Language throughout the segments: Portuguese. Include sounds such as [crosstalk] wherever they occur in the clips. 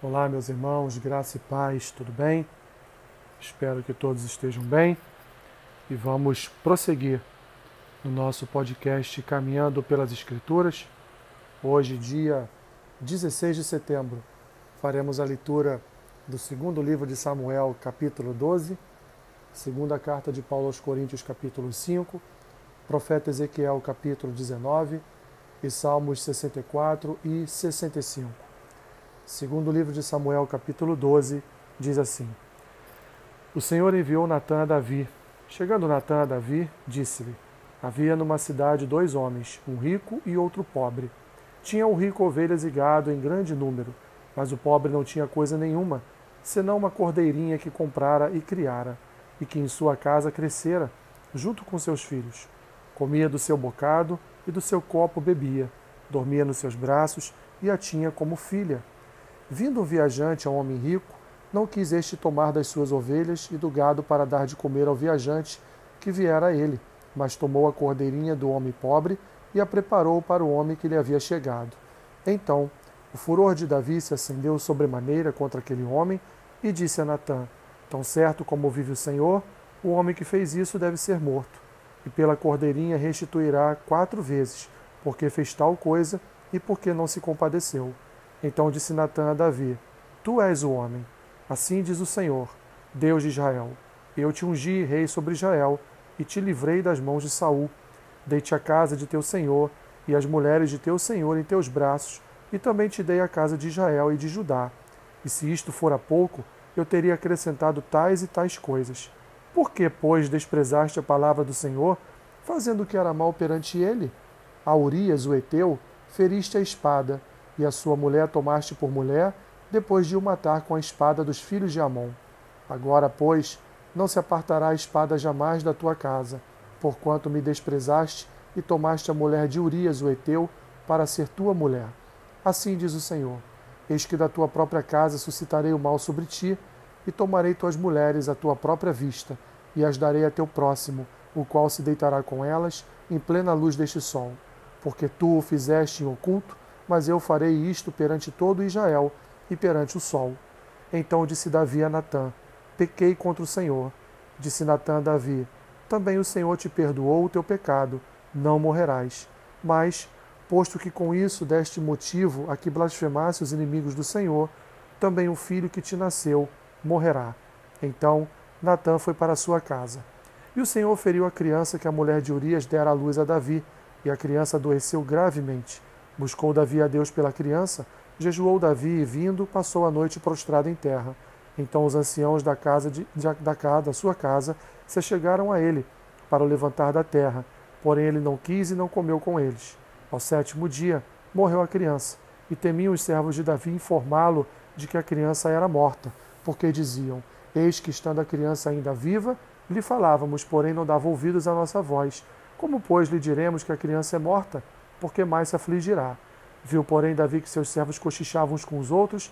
Olá, meus irmãos, graça e paz, tudo bem? Espero que todos estejam bem e vamos prosseguir no nosso podcast Caminhando pelas Escrituras. Hoje, dia 16 de setembro, faremos a leitura do segundo livro de Samuel, capítulo 12, segunda carta de Paulo aos Coríntios, capítulo 5, profeta Ezequiel, capítulo 19 e Salmos 64 e 65. Segundo o livro de Samuel, capítulo 12, diz assim: O Senhor enviou Natã a Davi. Chegando Natã a Davi, disse-lhe: Havia numa cidade dois homens, um rico e outro pobre. Tinha o rico ovelhas e gado em grande número, mas o pobre não tinha coisa nenhuma, senão uma cordeirinha que comprara e criara, e que em sua casa crescera, junto com seus filhos. Comia do seu bocado e do seu copo bebia, dormia nos seus braços e a tinha como filha Vindo um viajante a um homem rico, não quis este tomar das suas ovelhas e do gado para dar de comer ao viajante que viera a ele, mas tomou a cordeirinha do homem pobre e a preparou para o homem que lhe havia chegado. Então, o furor de Davi se acendeu sobremaneira contra aquele homem e disse a Natã: Tão certo como vive o Senhor, o homem que fez isso deve ser morto, e pela cordeirinha restituirá quatro vezes, porque fez tal coisa e porque não se compadeceu. Então disse Natã a Davi: Tu és o homem. Assim diz o Senhor, Deus de Israel: Eu te ungi rei sobre Israel e te livrei das mãos de Saul. Dei-te a casa de teu senhor e as mulheres de teu senhor em teus braços, e também te dei a casa de Israel e de Judá. E se isto fora pouco, eu teria acrescentado tais e tais coisas. Por que, pois, desprezaste a palavra do Senhor, fazendo o que era mal perante ele? A Urias, o Eteu, feriste a espada, e a sua mulher tomaste por mulher, depois de o matar com a espada dos filhos de Amon. Agora, pois, não se apartará a espada jamais da tua casa, porquanto me desprezaste e tomaste a mulher de Urias, o Eteu, para ser tua mulher. Assim diz o Senhor: Eis que da tua própria casa suscitarei o mal sobre ti, e tomarei tuas mulheres à tua própria vista, e as darei a teu próximo, o qual se deitará com elas em plena luz deste sol. Porque tu o fizeste em oculto, mas eu farei isto perante todo Israel e perante o sol. Então disse Davi a Natã: Pequei contra o Senhor. Disse Natã a Davi: Também o Senhor te perdoou o teu pecado, não morrerás. Mas, posto que com isso deste motivo a que blasfemasse os inimigos do Senhor, também o filho que te nasceu morrerá. Então Natã foi para sua casa. E o Senhor feriu a criança que a mulher de Urias dera à luz a Davi, e a criança adoeceu gravemente. Buscou Davi a Deus pela criança, jejuou Davi e, vindo, passou a noite prostrado em terra. Então os anciãos da casa de, da, casa, da sua casa se chegaram a ele para o levantar da terra, porém ele não quis e não comeu com eles. Ao sétimo dia morreu a criança, e temiam os servos de Davi informá-lo de que a criança era morta, porque diziam: Eis que estando a criança ainda viva, lhe falávamos, porém não dava ouvidos à nossa voz. Como, pois, lhe diremos que a criança é morta? Porque mais se afligirá. Viu, porém, Davi que seus servos cochichavam uns com os outros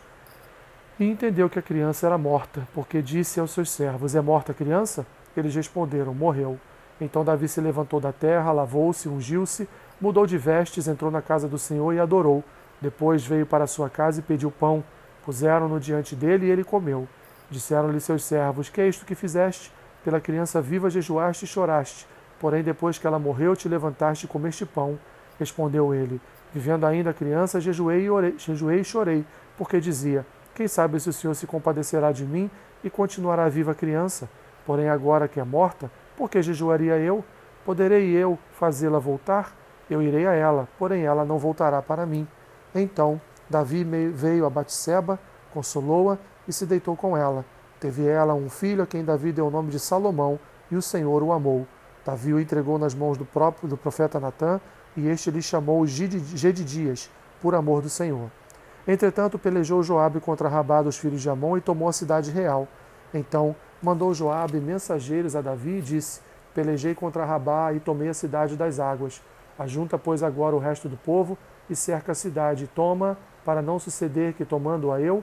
e entendeu que a criança era morta, porque disse aos seus servos: É morta a criança? Eles responderam: Morreu. Então Davi se levantou da terra, lavou-se, ungiu-se, mudou de vestes, entrou na casa do Senhor e adorou. Depois veio para sua casa e pediu pão. Puseram-no diante dele e ele comeu. Disseram-lhe seus servos: Que é isto que fizeste? Pela criança viva jejuaste e choraste. Porém, depois que ela morreu, te levantaste e comeste pão. Respondeu ele: Vivendo ainda a criança, jejuei e, orei, jejuei e chorei, porque dizia: Quem sabe se o Senhor se compadecerá de mim e continuará viva a criança? Porém, agora que é morta, por que jejuaria eu? Poderei eu fazê-la voltar? Eu irei a ela, porém ela não voltará para mim. Então Davi veio a Batseba, consolou-a e se deitou com ela. Teve ela um filho a quem Davi deu o nome de Salomão, e o Senhor o amou. Davi o entregou nas mãos do próprio do profeta Natã, e este lhe chamou Gedidias, por amor do Senhor. Entretanto, pelejou Joabe contra Rabá dos filhos de Amon e tomou a cidade real. Então mandou Joabe mensageiros a Davi e disse: Pelejei contra Rabá e tomei a cidade das águas. Ajunta, pois, agora o resto do povo e cerca a cidade, e toma, para não suceder que, tomando-a eu,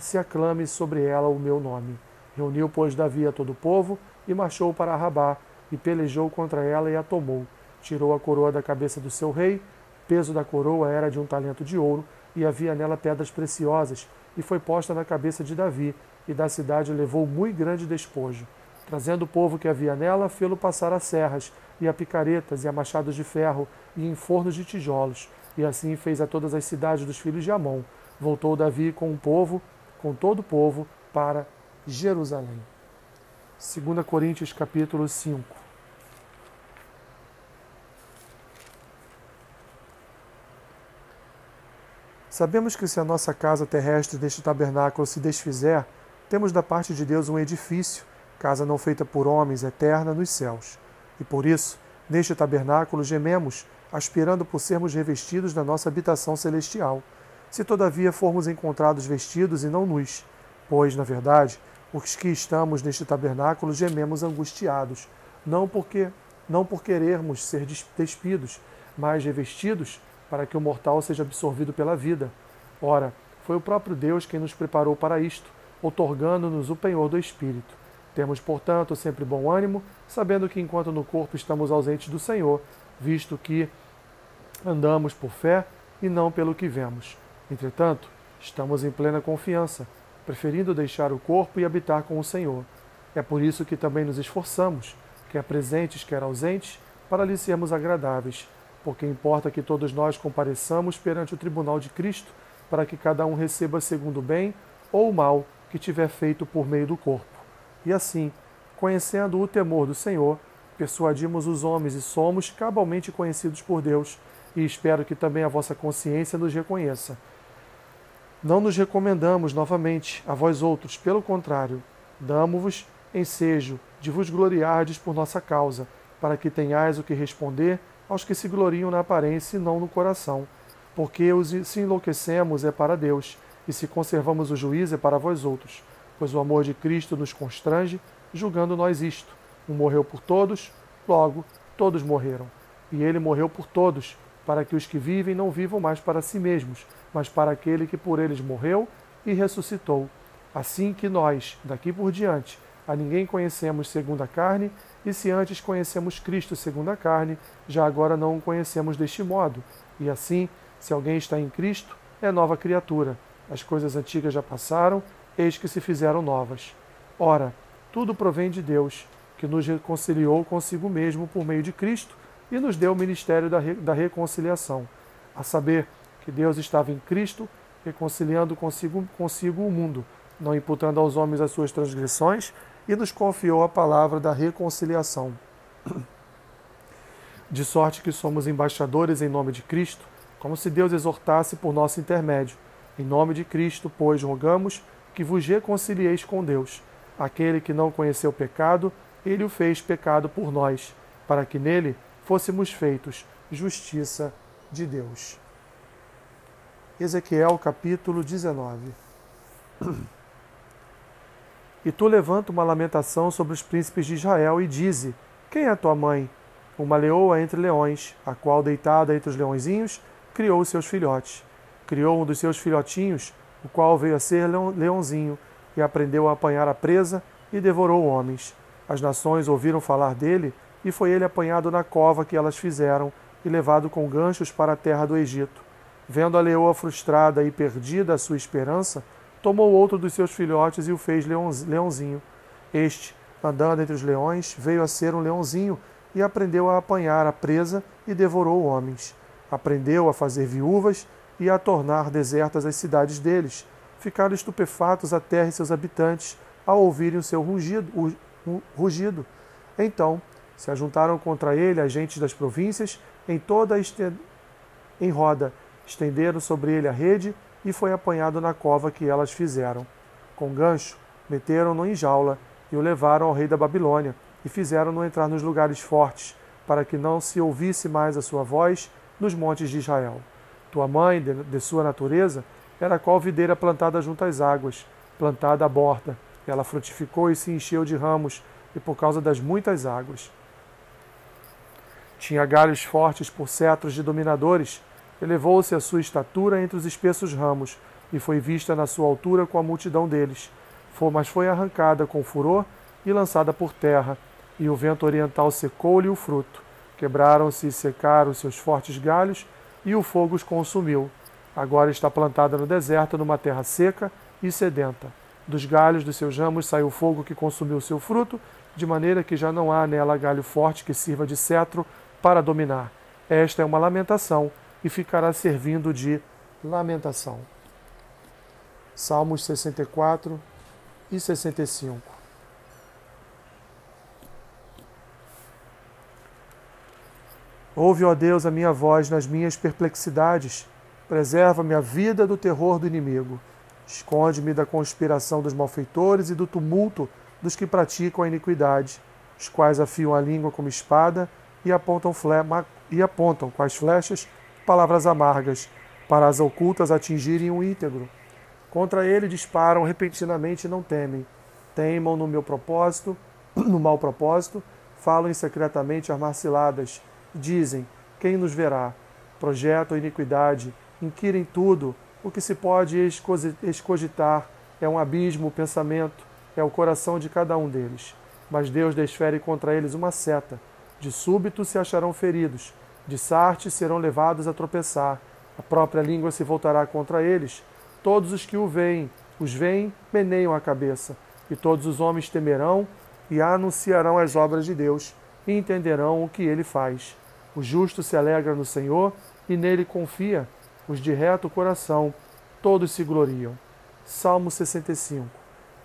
se aclame sobre ela o meu nome. Reuniu, pois, Davi a todo o povo e marchou para Rabá, e pelejou contra ela e a tomou tirou a coroa da cabeça do seu rei, peso da coroa era de um talento de ouro, e havia nela pedras preciosas, e foi posta na cabeça de Davi, e da cidade levou muito grande despojo. Trazendo o povo que havia nela, fê-lo passar a serras, e a picaretas, e a machados de ferro, e em fornos de tijolos. E assim fez a todas as cidades dos filhos de Amon. Voltou Davi com o povo, com todo o povo, para Jerusalém. 2 Coríntios capítulo 5 Sabemos que se a nossa casa terrestre deste tabernáculo se desfizer, temos da parte de Deus um edifício, casa não feita por homens, eterna nos céus. E por isso, neste tabernáculo gememos, aspirando por sermos revestidos da nossa habitação celestial. Se todavia formos encontrados vestidos e não nus, pois, na verdade, os que estamos neste tabernáculo gememos angustiados, não porque não por querermos ser despidos, mas revestidos para que o mortal seja absorvido pela vida. Ora, foi o próprio Deus quem nos preparou para isto, otorgando-nos o penhor do Espírito. Temos, portanto, sempre bom ânimo, sabendo que enquanto no corpo estamos ausentes do Senhor, visto que andamos por fé e não pelo que vemos. Entretanto, estamos em plena confiança, preferindo deixar o corpo e habitar com o Senhor. É por isso que também nos esforçamos, quer presentes, quer ausentes, para lhe sermos agradáveis porque importa que todos nós compareçamos perante o tribunal de Cristo, para que cada um receba segundo o bem ou o mal que tiver feito por meio do corpo. E assim, conhecendo o temor do Senhor, persuadimos os homens e somos cabalmente conhecidos por Deus, e espero que também a vossa consciência nos reconheça. Não nos recomendamos novamente a vós outros, pelo contrário, damos-vos ensejo de vos gloriardes por nossa causa, para que tenhais o que responder aos que se gloriam na aparência e não no coração. Porque os, se enlouquecemos é para Deus, e se conservamos o juízo é para vós outros. Pois o amor de Cristo nos constrange, julgando nós isto. Um morreu por todos, logo todos morreram. E ele morreu por todos, para que os que vivem não vivam mais para si mesmos, mas para aquele que por eles morreu e ressuscitou. Assim que nós, daqui por diante, a ninguém conhecemos segundo a carne, e se antes conhecemos Cristo segundo a carne, já agora não o conhecemos deste modo. E assim, se alguém está em Cristo, é nova criatura. As coisas antigas já passaram, eis que se fizeram novas. Ora, tudo provém de Deus, que nos reconciliou consigo mesmo por meio de Cristo e nos deu o ministério da, re da reconciliação, a saber, que Deus estava em Cristo, reconciliando consigo, consigo o mundo, não imputando aos homens as suas transgressões, e nos confiou a palavra da reconciliação. De sorte que somos embaixadores em nome de Cristo, como se Deus exortasse por nosso intermédio. Em nome de Cristo, pois, rogamos que vos reconcilieis com Deus. Aquele que não conheceu pecado, ele o fez pecado por nós, para que nele fôssemos feitos justiça de Deus. Ezequiel capítulo 19 [clears throat] E tu levanta uma lamentação sobre os príncipes de Israel e dize: Quem é tua mãe? Uma leoa entre leões, a qual, deitada entre os leõezinhos, criou os seus filhotes. Criou um dos seus filhotinhos, o qual veio a ser leãozinho, e aprendeu a apanhar a presa e devorou homens. As nações ouviram falar dele, e foi ele apanhado na cova que elas fizeram e levado com ganchos para a terra do Egito. Vendo a leoa frustrada e perdida a sua esperança, tomou outro dos seus filhotes e o fez leãozinho. Este, andando entre os leões, veio a ser um leãozinho e aprendeu a apanhar a presa e devorou homens. Aprendeu a fazer viúvas e a tornar desertas as cidades deles. Ficaram estupefatos a terra e seus habitantes ao ouvirem o seu rugido. Rugido. Então se ajuntaram contra ele agentes das províncias em toda a em roda, estenderam sobre ele a rede e foi apanhado na cova que elas fizeram. Com gancho, meteram-no em jaula e o levaram ao rei da Babilônia e fizeram-no entrar nos lugares fortes, para que não se ouvisse mais a sua voz nos montes de Israel. Tua mãe, de, de sua natureza, era qual videira plantada junto às águas, plantada à borda. Ela frutificou e se encheu de ramos, e por causa das muitas águas. Tinha galhos fortes por cetros de dominadores, elevou-se a sua estatura entre os espessos ramos, e foi vista na sua altura com a multidão deles. Foi, mas foi arrancada com furor e lançada por terra, e o vento oriental secou-lhe o fruto. Quebraram-se e secaram seus fortes galhos, e o fogo os consumiu. Agora está plantada no deserto, numa terra seca e sedenta. Dos galhos dos seus ramos saiu fogo que consumiu seu fruto, de maneira que já não há nela galho forte que sirva de cetro para dominar. Esta é uma lamentação e ficará servindo de lamentação. Salmos 64 e 65. Ouve, ó Deus, a minha voz nas minhas perplexidades. Preserva-me a vida do terror do inimigo. Esconde-me da conspiração dos malfeitores e do tumulto dos que praticam a iniquidade, os quais afiam a língua como espada e apontam, e apontam com as flechas palavras amargas, para as ocultas atingirem o íntegro. Contra ele disparam repentinamente e não temem. Teimam no meu propósito, [clears throat] no mau propósito, falam secretamente armas ciladas. Dizem: Quem nos verá? Projetam iniquidade, inquirem tudo. O que se pode escogitar é um abismo, o pensamento, é o coração de cada um deles. Mas Deus desfere contra eles uma seta. De súbito se acharão feridos, de sarte serão levados a tropeçar. A própria língua se voltará contra eles. Todos os que o veem, os veem, meneiam a cabeça. E todos os homens temerão e anunciarão as obras de Deus e entenderão o que ele faz. O justo se alegra no Senhor e nele confia. Os de reto coração, todos se gloriam. Salmo 65.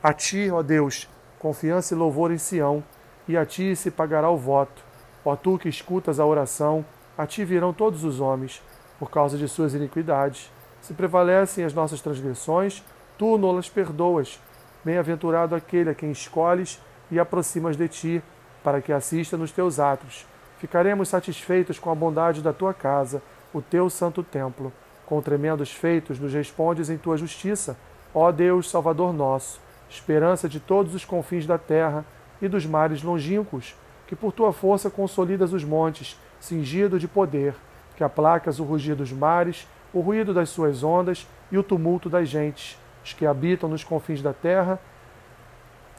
A ti, ó Deus, confiança e louvor em Sião, e a ti se pagará o voto. Ó tu que escutas a oração, a ti virão todos os homens, por causa de suas iniquidades. Se prevalecem as nossas transgressões, tu nolas perdoas. Bem-aventurado aquele a quem escolhes e aproximas de ti, para que assista nos teus atos. Ficaremos satisfeitos com a bondade da tua casa, o teu santo templo. Com tremendos feitos nos respondes em tua justiça, ó Deus, Salvador nosso, esperança de todos os confins da terra e dos mares longínquos, que por tua força consolidas os montes, cingido de poder, que aplacas o rugir dos mares, o ruído das suas ondas e o tumulto das gentes. Os que habitam nos confins da terra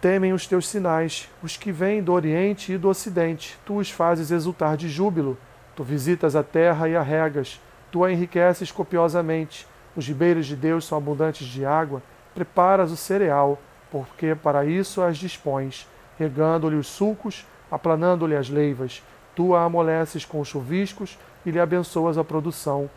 temem os teus sinais, os que vêm do Oriente e do Ocidente. Tu os fazes exultar de júbilo. Tu visitas a terra e a regas. Tu a enriqueces copiosamente. Os ribeiros de Deus são abundantes de água. Preparas o cereal, porque para isso as dispões, regando-lhe os sulcos, aplanando-lhe as leivas. Tu a amoleces com chuviscos e lhe abençoas a produção.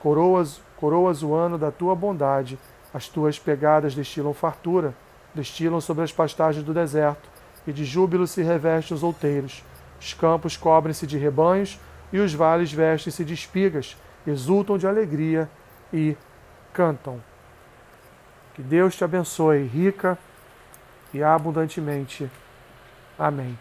Coroas, coroas o ano da tua bondade, as tuas pegadas destilam fartura, destilam sobre as pastagens do deserto, e de júbilo se revestem os outeiros. Os campos cobrem-se de rebanhos, e os vales vestem-se de espigas, exultam de alegria e cantam. Que Deus te abençoe rica e abundantemente. Amém.